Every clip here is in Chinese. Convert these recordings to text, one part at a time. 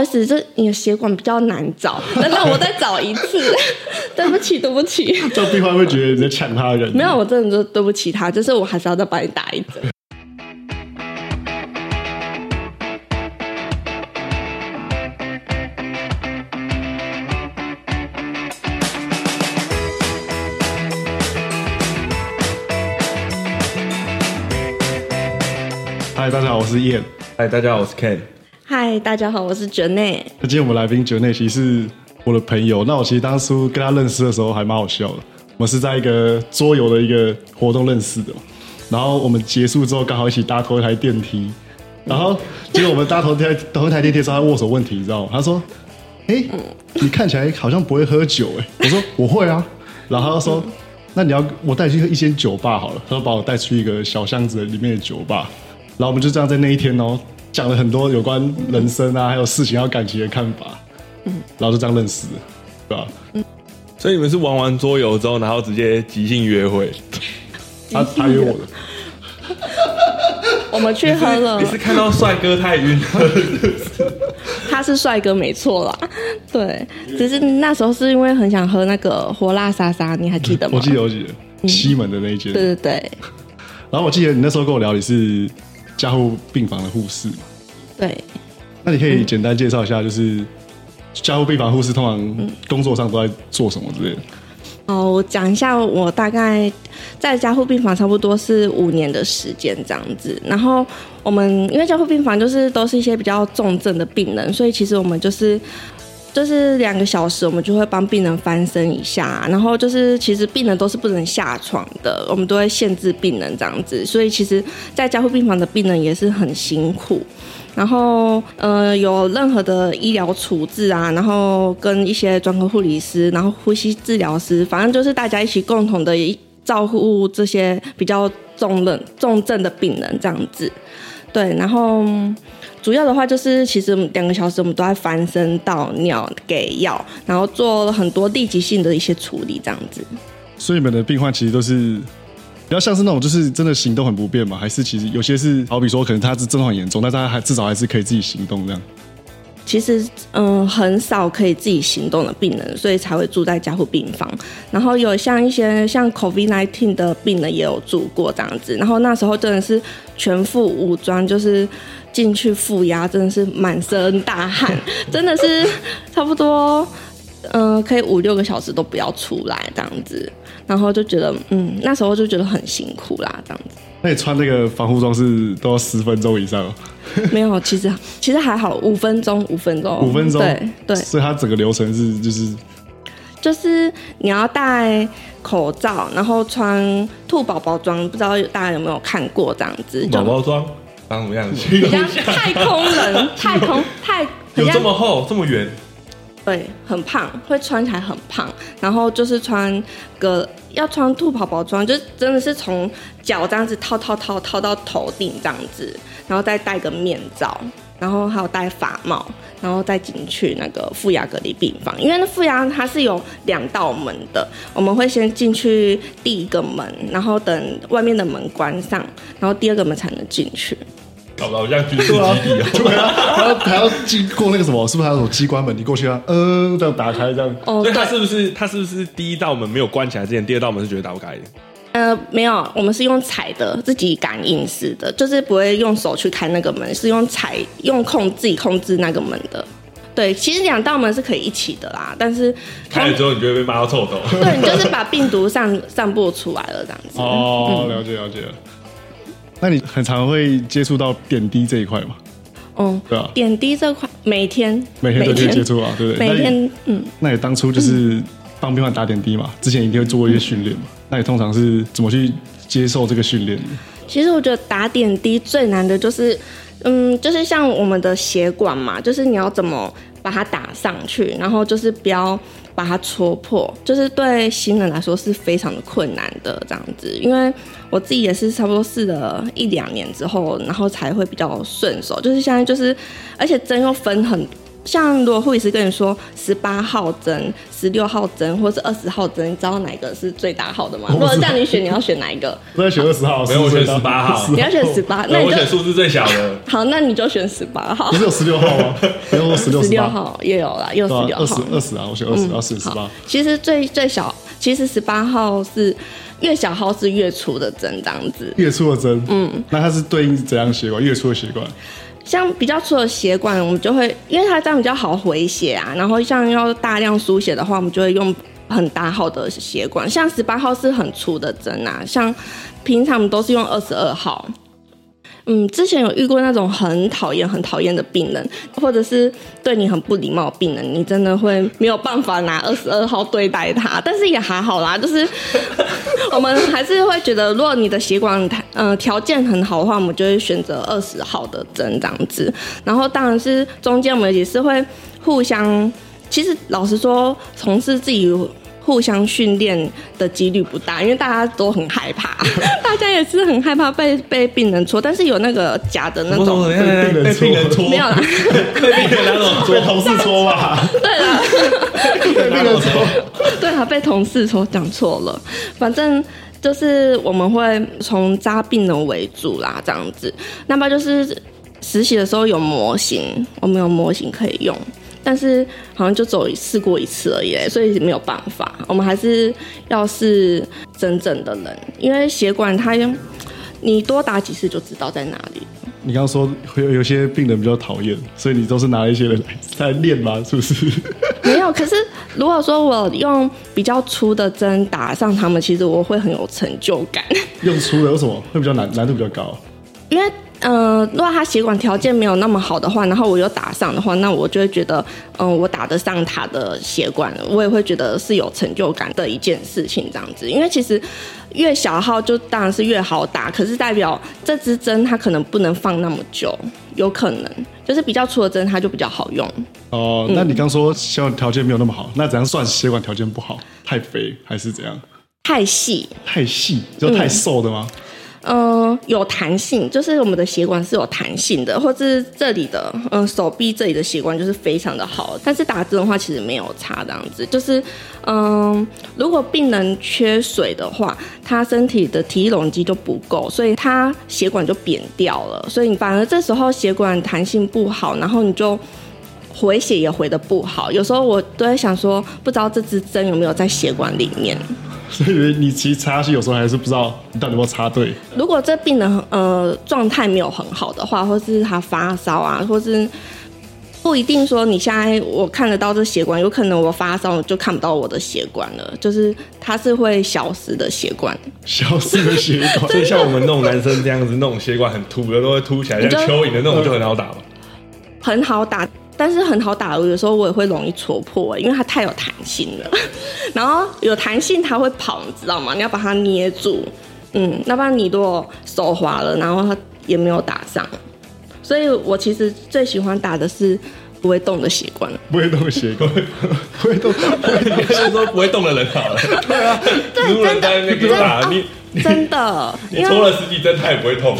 好意思，这你的血管比较难找，那让我再找一次。对不起，对不起。这病患会觉得你在抢他人。没有，我真的就对不起他，就是我还是要再帮你打一针。嗨，大家好，我是燕。嗨，大家好，我是 Ken。嗨，大家好，我是 j a n e 今天我们来宾 j a n e 其实是我的朋友。那我其实当初跟他认识的时候还蛮好笑的。我们是在一个桌游的一个活动认识的，然后我们结束之后刚好一起搭同一台电梯，然后结果我们搭同台 同一台电梯时候他握手问题，你知道吗？他说：“哎，你看起来好像不会喝酒哎。”我说：“我会啊。”然后他说：“那你要我带你去一间酒吧好了。”他说：“把我带去一个小巷子里面的酒吧。”然后我们就这样在那一天哦，讲了很多有关人生啊，还有事情还有感情的看法，嗯，然后就这样认识，对吧？嗯，所以你们是玩完桌游之后，然后直接即兴约会？他他约我的，我们去喝了。你是看到帅哥太晕了？他是帅哥没错啦，对，只是那时候是因为很想喝那个火辣沙沙，你还记得吗？我记得，我记得西门的那一间，对对对。然后我记得你那时候跟我聊，你是。加护病房的护士，对，那你可以简单介绍一下，就是加护病房护士通常工作上都在做什么之类的。哦，我讲一下，我大概在加护病房差不多是五年的时间这样子。然后我们因为加护病房就是都是一些比较重症的病人，所以其实我们就是。就是两个小时，我们就会帮病人翻身一下，然后就是其实病人都是不能下床的，我们都会限制病人这样子，所以其实，在加护病房的病人也是很辛苦。然后，呃，有任何的医疗处置啊，然后跟一些专科护理师，然后呼吸治疗师，反正就是大家一起共同的照顾这些比较重症重症的病人这样子。对，然后。主要的话就是，其实两个小时我们都在翻身倒尿、给药，然后做了很多立即性的一些处理，这样子。所以你们的病患其实都是比较像是那种，就是真的行动很不便嘛？还是其实有些是，好比说可能他是症状很严重，但他还至少还是可以自己行动这样。其实，嗯，很少可以自己行动的病人，所以才会住在加护病房。然后有像一些像 COVID-19 的病人也有住过这样子。然后那时候真的是全副武装，就是进去负压，真的是满身大汗，真的是差不多，嗯，可以五六个小时都不要出来这样子。然后就觉得，嗯，那时候就觉得很辛苦啦，这样子。那你穿那个防护装是都要十分钟以上？没有，其实其实还好，五分钟，五分钟，五分钟，对对。所以它整个流程是就是就是你要戴口罩，然后穿兔宝宝装，不知道大家有没有看过这样子？宝宝装长什么样子？像太空人，太空太有这么厚，这么圆。对，很胖，会穿起来很胖，然后就是穿个要穿兔宝宝装，就真的是从脚这样子套套套套到头顶这样子，然后再戴个面罩，然后还有戴发帽，然后再进去那个负压隔离病房，因为那负压它是有两道门的，我们会先进去第一个门，然后等外面的门关上，然后第二个门才能进去。搞不好像军事基地哦，对啊，还要还要经过那个什么，是不是还有什么机关门？你过去啊，嗯，这样打开这样。哦，所以他是不是他是不是第一道门没有关起来之前，第二道门是绝对打不开的？呃，没有，我们是用踩的，自己感应式的，就是不会用手去开那个门，是用踩用控自己控制那个门的。对，其实两道门是可以一起的啦，但是开了之后你就会被骂到臭头。对你就是把病毒散散播出来了这样子。哦，了解了解。那你很常会接触到点滴这一块吗？哦，对啊，点滴这块每天每天都去接触啊，对不对？每天，嗯。那你当初就是帮病患打点滴嘛？之前一定会做过一些训练嘛？那你通常是怎么去接受这个训练？其实我觉得打点滴最难的就是，嗯，就是像我们的血管嘛，就是你要怎么把它打上去，然后就是不要把它戳破，就是对新人来说是非常的困难的这样子，因为。我自己也是差不多试了一两年之后，然后才会比较顺手。就是现在就是，而且针又分很像如果护理师跟你说十八号针、十六号针或是二十号针，你知道哪个是最大号的吗？如果让你选，你要选哪一个？我在选二十号，没有我选18 18号 你要选十八，那那你就我选数字最小的，好，那你就选十八号不。是有十六号吗？没有十六十六，号也有啦，也有对啊二十十六号。二十啊，我选二十，然后十十八。，其实最最小，其实十八号是越小号是越粗的针，这样子。月初的针，嗯，那它是对应怎样血管？月初的血管，像比较粗的血管，我们就会因为它这样比较好回血啊。然后像要大量输血的话，我们就会用很大号的血管。像十八号是很粗的针啊，像平常我们都是用二十二号。嗯，之前有遇过那种很讨厌、很讨厌的病人，或者是对你很不礼貌的病人，你真的会没有办法拿二十二号对待他。但是也还好啦，就是 我们还是会觉得，如果你的血管呃条件很好的话，我们就会选择二十号的针这样子。然后当然是中间我们也是会互相，其实老实说，从事自己。互相训练的几率不大，因为大家都很害怕，大家也是很害怕被被病人戳，但是有那个假的那我种，被病人戳，没有啦，被病人拿走 被同事戳吧，对啦，被病人戳，对啊，被同事戳讲错了，反正就是我们会从扎病人为主啦，这样子。那么就是实习的时候有模型，我们有模型可以用，但是好像就走试过一次而已，所以没有办法。我们还是要是真正的人，因为血管它你多打几次就知道在哪里。你刚刚说会有有些病人比较讨厌，所以你都是拿一些人来来练吗？是不是？没有，可是如果说我用比较粗的针打上他们，其实我会很有成就感。用粗的为什么会比较难难度比较高？因为呃，如果他血管条件没有那么好的话，然后我又打上的话，那我就会觉得，嗯、我打得上他的血管，我也会觉得是有成就感的一件事情，这样子。因为其实越小号就当然是越好打，可是代表这支针它可能不能放那么久，有可能就是比较粗的针它就比较好用。哦，那你刚说血管条件没有那么好，那怎样算血管条件不好？太肥还是怎样？太细，太细，就太瘦的吗？嗯，嗯有弹性，就是我们的血管是有弹性的，或是这里的，嗯，手臂这里的血管就是非常的好。但是打针的话，其实没有差这样子，就是，嗯，如果病人缺水的话，他身体的体容积就不够，所以他血管就扁掉了，所以你反而这时候血管弹性不好，然后你就。回血也回的不好，有时候我都在想说，不知道这支针有没有在血管里面。所以你其实插下去有时候还是不知道你到底有没有插对。如果这病人呃状态没有很好的话，或是他发烧啊，或是不一定说你现在我看得到这血管，有可能我发烧就看不到我的血管了，就是它是会消失的血管。消失的血管，所以像我们那种男生这样子，那种血管很凸的都会凸起来，像蚯蚓的那种就很好打嘛。很好打，但是很好打，有时候我也会容易戳破，因为它太有弹性了。然后有弹性它会跑，你知道吗？你要把它捏住，嗯，要不然你如果手滑了，然后它也没有打上。所以我其实最喜欢打的是不会动的习惯。不会动的血管，不会动。你就说不会动的人好了，对啊，路人在那边打你，真的，你戳了十几针，他也不会痛。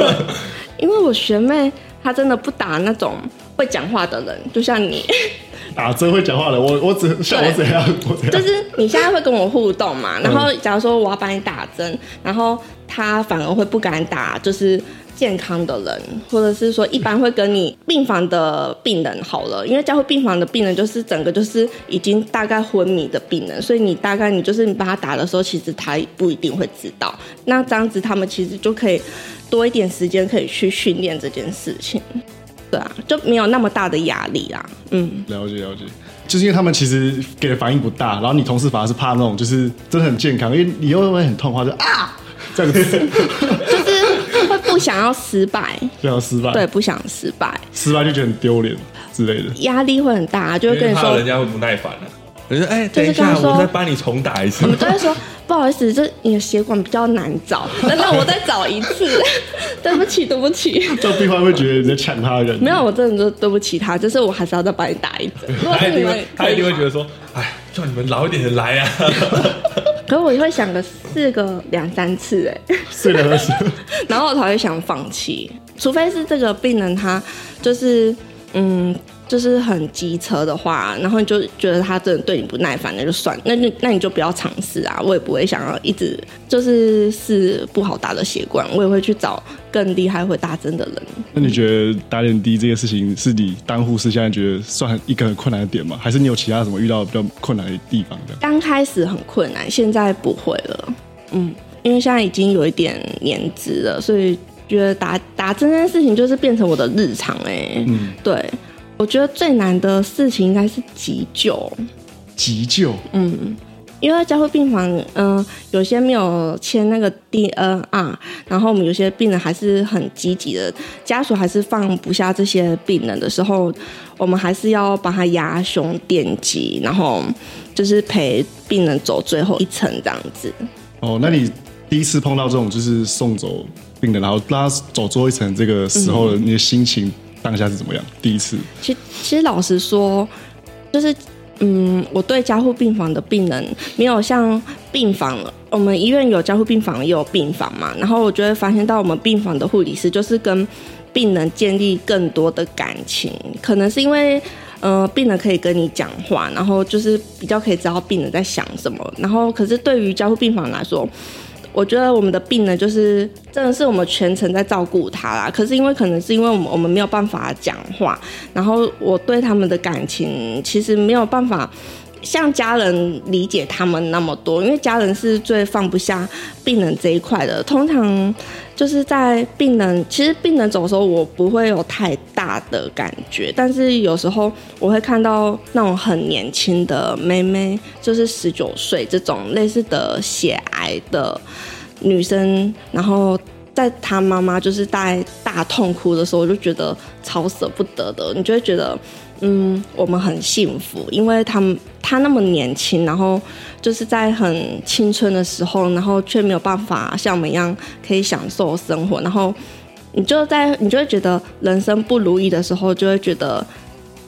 因为我学妹她真的不打那种会讲话的人，就像你，打针会讲话的，我我只像我怎样，我怎样，就是你现在会跟我互动嘛，然后假如说我要帮你打针，然后他反而会不敢打，就是健康的人，或者是说一般会跟你病房的病人好了，因为加护病房的病人就是整个就是已经大概昏迷的病人，所以你大概你就是你帮他打的时候，其实他不一定会知道，那这样子他们其实就可以多一点时间可以去训练这件事情。对啊，就没有那么大的压力啦。嗯，了解了解。就是因为他们其实给的反应不大，然后你同事反而是怕那种就是真的很健康，因为你又会很痛的话就啊这样子，就是会不想要失败，不想失败，对，，不想失败，失败就觉得很丢脸之类的。压力会很大，就会跟你说人，家会不耐烦了。我就说，哎，就是等一下，跟他说我再帮你重打一次我。们都会说不好意思，这你的血管比较难找，那让我再找一次，对不起，对不起。这样病患会觉得你在抢他的人，没有，我真的就对不起他，就是我还是要再帮你打一针。如果是你们他一定会，，他一定会觉得，得说，哎，叫你们老一点的来啊。可是我会想个四个两三次哎，睡了二十，然后我才会想放弃，除非是这个病人他就是嗯就是很机车的话，然后你就觉得他真的对你不耐烦，那就算，那就那你就不要尝试啊。我也不会想要一直就是是不好打的血管，我也会去找更厉害会打针的人。那你觉得打点滴这件事情是你当护士现在觉得算一个很困难的点吗？还是你有其他什么遇到比较困难的地方的？刚开始很困难，现在不会了。嗯，因为现在已经有一点年资了，所以觉得打打针这件事情就是变成我的日常哎、嗯，对，我觉得最难的事情应该是急救。急救，嗯因为加护病房，嗯、有些没有签那个 DNR，然后我们有些病人还是很积极的，家属还是放不下这些病人的时候，我们还是要帮他压胸电击，然后就是陪病人走最后一程这样子。哦，那你第一次碰到这种就是送走病人，然后让他走最后一层这个时候的你的心情当下是怎么样？第一次，其其实老实说，就是嗯，我对加护病房的病人没有像病房，我们医院有加护病房也有病房嘛，然后我就会发现到我们病房的护理师就是跟病人建立更多的感情，可能是因为。呃，病人可以跟你讲话，然后就是比较可以知道病人在想什么。然后，可是对于加护病房来说，我觉得我们的病人就是真的是我们全程在照顾他啦。可是因为可能是因为我们我们没有办法讲话，然后我对他们的感情其实没有办法像家人理解他们那么多，因为家人是最放不下病人这一块的。通常就是在病人，其实病人走的时候，我不会有太大的感觉，但是有时候我会看到那种很年轻的妹妹，就是十九岁这种类似的血癌的女生，然后在她妈妈就是在大痛哭的时候，我就觉得超舍不得的，你就会觉得。嗯，我们很幸福，因为他们他那么年轻，然后就是在很青春的时候，然后却没有办法像我们一样可以享受生活，然后你就在你就会觉得人生不如意的时候，就会觉得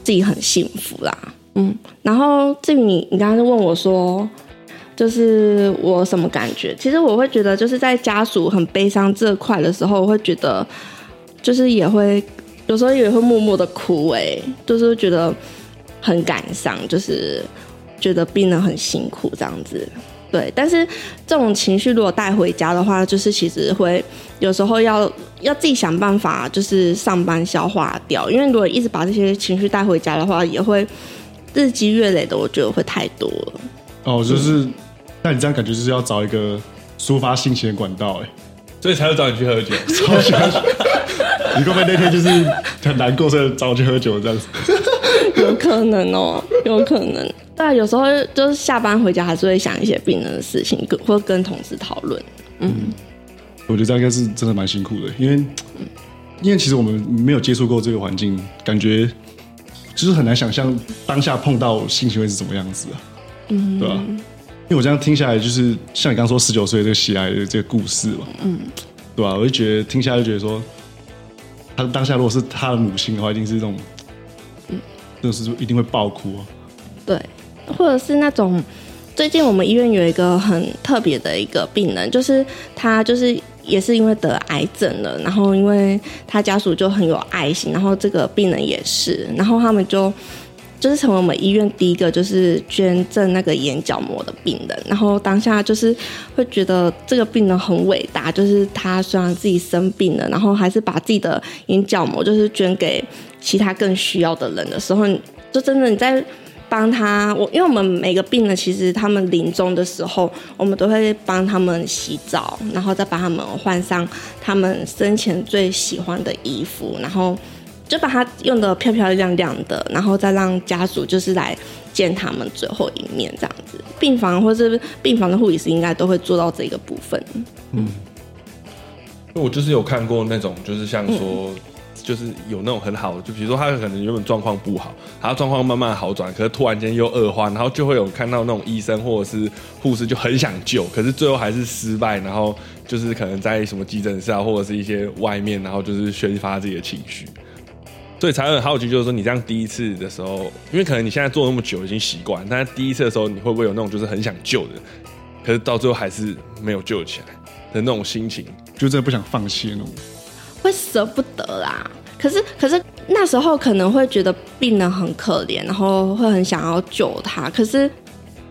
自己很幸福啦。嗯，然后至于你你刚刚就问我说，就是我什么感觉？其实我会觉得，就是在家属很悲伤这块的时候，我会觉得就是也会。有时候也会默默的哭、欸，哎，就是觉得很感伤，就是觉得病人很辛苦这样子，对。但是这种情绪如果带回家的话，就是其实会有时候要要自己想办法，就是上班消化掉，因为如果一直把这些情绪带回家的话，也会日积月累的，我觉得会太多了。哦，就是，那你这样感觉就是要找一个抒发心情的管道，哎，所以才会找你去喝酒。超喜欢。你会不会那天就是很难过，所以找我去喝酒这样子？有可能哦，有可能。对啊，有时候就是下班回家还是会想一些病人的事情，跟或跟同事讨论。嗯，我觉得这样应该是真的蛮辛苦的，因为因为其实我们没有接触过这个环境，感觉就是很难想象当下碰到心情会是怎么样子啊，嗯，对吧？因为我这样听下来，就是像你刚刚说十九岁这个喜爱的这个故事嘛，嗯，对吧？我就觉得听下来就觉得说，他当下如果是他的母亲的话，一定是这种，嗯，就是一定会爆哭啊。对，或者是那种最近我们医院有一个很特别的一个病人，就是他就是也是因为得癌症了，然后因为他家属就很有爱心，然后这个病人也是，然后他们就。就是成为我们医院第一个就是捐赠那个眼角膜的病人，然后当下就是会觉得这个病人很伟大，就是他虽然自己生病了，然后还是把自己的眼角膜就是捐给其他更需要的人的时候，就真的你在帮他。我因为我们每个病人其实他们临终的时候，我们都会帮他们洗澡，然后再帮他们换上他们生前最喜欢的衣服，然后。就把它用的漂漂亮亮的，然后再让家属就是来见他们最后一面这样子。病房或是病房的护理师应该都会做到这个部分。嗯我就是有看过那种，就是像 说，就是有那种很好的，就比如说他可能原本状况不好，他状况慢慢好转，可是突然间又恶化，然后就会有看到那种医生或者是护士就很想救，可是最后还是失败，然后就是可能在什么急诊室啊，或者是一些外面，然后就是宣发自己的情绪。所以才很好奇，就是说你这样第一次的时候，因为可能你现在做那么久已经习惯，但是第一次的时候，你会不会有那种就是很想救的，可是到最后还是没有救起来的那种心情？就真的不想放弃那种。会舍不得啦，可是可是那时候可能会觉得病人很可怜，然后会很想要救他。可是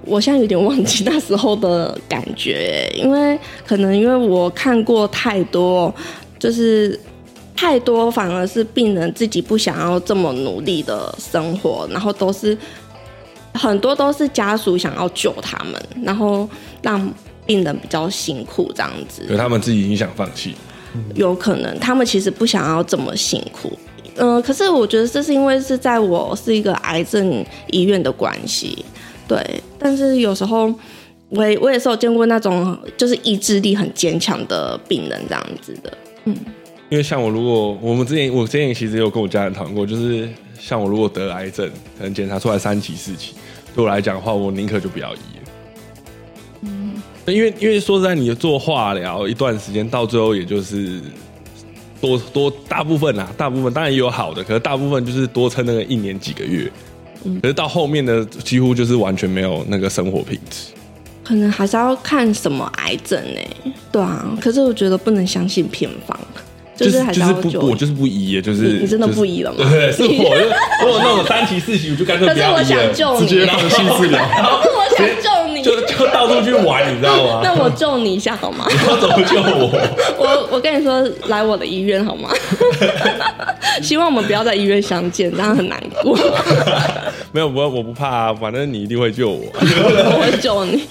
我现在有点忘记那时候的感觉，因为可能因为我看过太多，就是太多反而是病人自己不想要这么努力的生活，然后都是很多都是家属想要救他们，然后让病人比较辛苦这样子。可他们自己已经想放弃。有可能他们其实不想要这么辛苦，嗯、可是我觉得这是因为是在我是一个癌症医院的关系，对。但是有时候我也我也是有见过那种就是意志力很坚强的病人这样子的，因为像我，如果我们之前我之前其实有跟我家人讨论过，就是像我如果得癌症，可能检查出来三期四期，对我来讲的话，我宁可就不要医了。嗯，因为因为说实在，你做化疗一段时间，到最后也就是多多大部分啊，大部分当然也有好的，可是大部分就是多撑那个一年几个月。可是到后面的几乎就是完全没有那个生活品质。可能还是要看什么癌症呢、对啊。可是我觉得不能相信偏方，就是还是要就就是不我就是不移耶，就是你你真的不移了吗对，是我，就如果那种三期四期，我就干脆可是我不要移了想，救你，直接放弃治疗。我想救你，就就到处去玩，你知道吗？那我救你一下好吗？你要怎么救我？我我跟你说，来我的医院好吗？希望我们不要在医院相见，这样很难过。没有，我我不怕啊，反正你一定会救我。我会救你。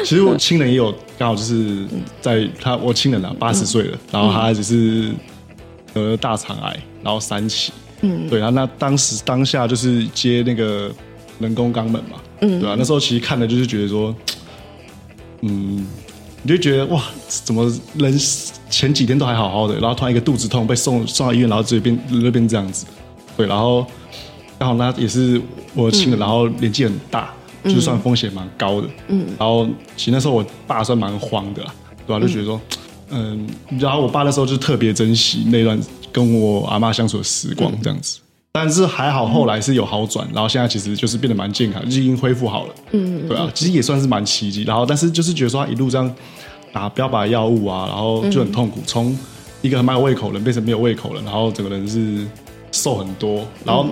其实我亲人也有刚好就是在他我亲人啊八十岁了，然后他只是得了大肠癌，然后三期，嗯，对啊，那当时当下就是接那个人工肛门嘛，嗯，对啊，那时候其实看的就是觉得说，嗯，你就觉得哇，怎么人前几天都还好好的，然后突然一个肚子痛被送送到医院，然后直接变人就变这样子，对，然后刚好那也是我的亲人，然后年纪很大，就算风险蛮高的，嗯，然后其实那时候我爸算蛮慌的啦，对吧、就觉得说，嗯，然后我爸那时候就特别珍惜那段跟我阿妈相处的时光，这样子。但是还好，后来是有好转，然后现在其实就是变得蛮健康，就已经恢复好了。嗯，对啊，其实也算是蛮奇迹。然后，但是就是觉得说他一路这样打标靶药物啊，然后就很痛苦，从一个很蛮有胃口的人变成没有胃口了，然后整个人是瘦很多，然后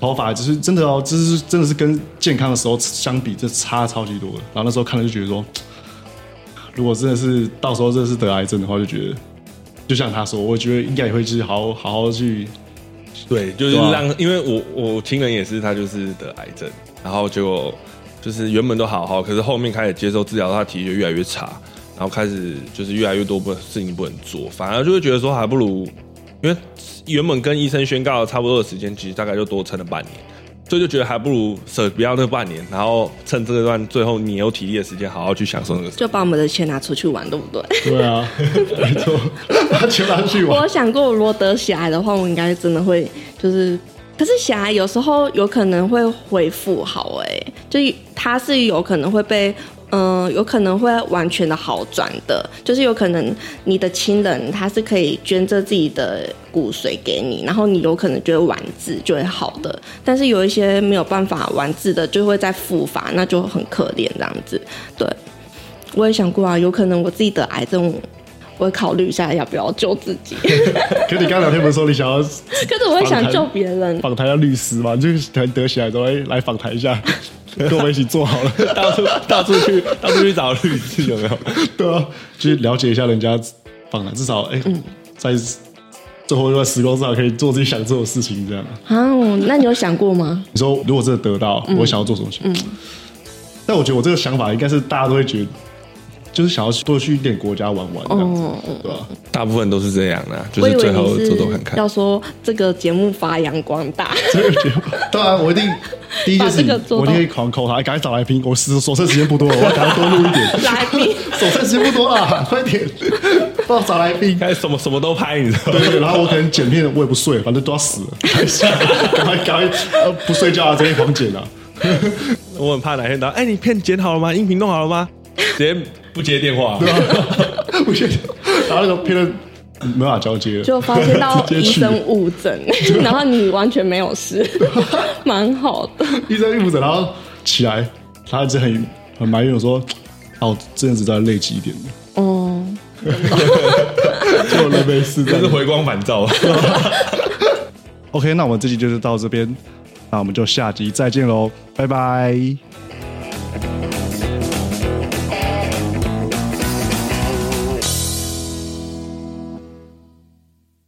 头发就是真的哦，就是真的是跟健康的时候相比，这差超级多的。然后那时候看了就觉得说，如果真的是到时候真的是得癌症的话，就觉得就像他说，我觉得应该也会去好好好去对，就是让，因为我我亲人也是，他就是得癌症，然后结果就是原本都好好，可是后面开始接受治疗，他体力就越来越差，然后开始就是越来越多不事情不能做，反而就会觉得说还不如，因为原本跟医生宣告差不多的时间，其实大概就多撑了半年。所以就觉得还不如舍不要那半年，然后趁这段最后你有体力的时间，好好去享受那个。就把我们的钱拿出去玩，对不对？对啊，没错，把钱拿去玩我。想过，如果得血癌的话，我应该真的会就是。可是血癌有时候有可能会恢复好、哎，就它是有可能会被，嗯、有可能会完全的好转的，就是有可能你的亲人他是可以捐着自己的骨髓给你，然后你有可能就会完治就会好的，但是有一些没有办法完治的，就会再复发，那就很可怜这样子。对，我也想过啊，有可能我自己得癌症，我会考虑一下要不要救自己。可你刚刚聊天不是说你想要 可是我会想救别人，访谈要律师嘛？就是得得起来之后，哎，来访谈一下，跟我们一起做好了。到处到处去到处去找律师有没有？对啊，就是了解一下人家方案，至少哎，在最后一段时光，至少可以做自己想做的事情，这样。啊，那你有想过吗？你说如果真的得到，我想要做什么？嗯，但我觉得我这个想法应该是大家都会觉得，就是想要多去一点国家玩玩，这样子，对吧？大部分都是这样的，就是最后你做做看看。要说这个节目发扬光大，这个节目，当然我一定第一件事我一定会狂扣他，赶快找来宾。我时所剩时间不多了，我要赶快多录一点。来宾 所剩时间不多了，快点，帮我找来宾。该什么什么都拍，你知道吗？对对，然后我可能剪片我也不睡，反正都要死了，赶快赶快呃不睡觉啊，直接狂剪啊。我很怕哪天到，哎，你片剪好了吗？音频弄好了吗？直接不接电话。不行，然后那个片段没法交接了，就发现到 直接去医生误诊，然后你完全没有事，蛮好的。医生预付诊，然后起来，他一直很很埋怨我说，哦，这阵子再累积一点。哦，就人没事这样。这是回光返照。OK，那我们这集就是到这边，那我们就下集再见喽，拜拜。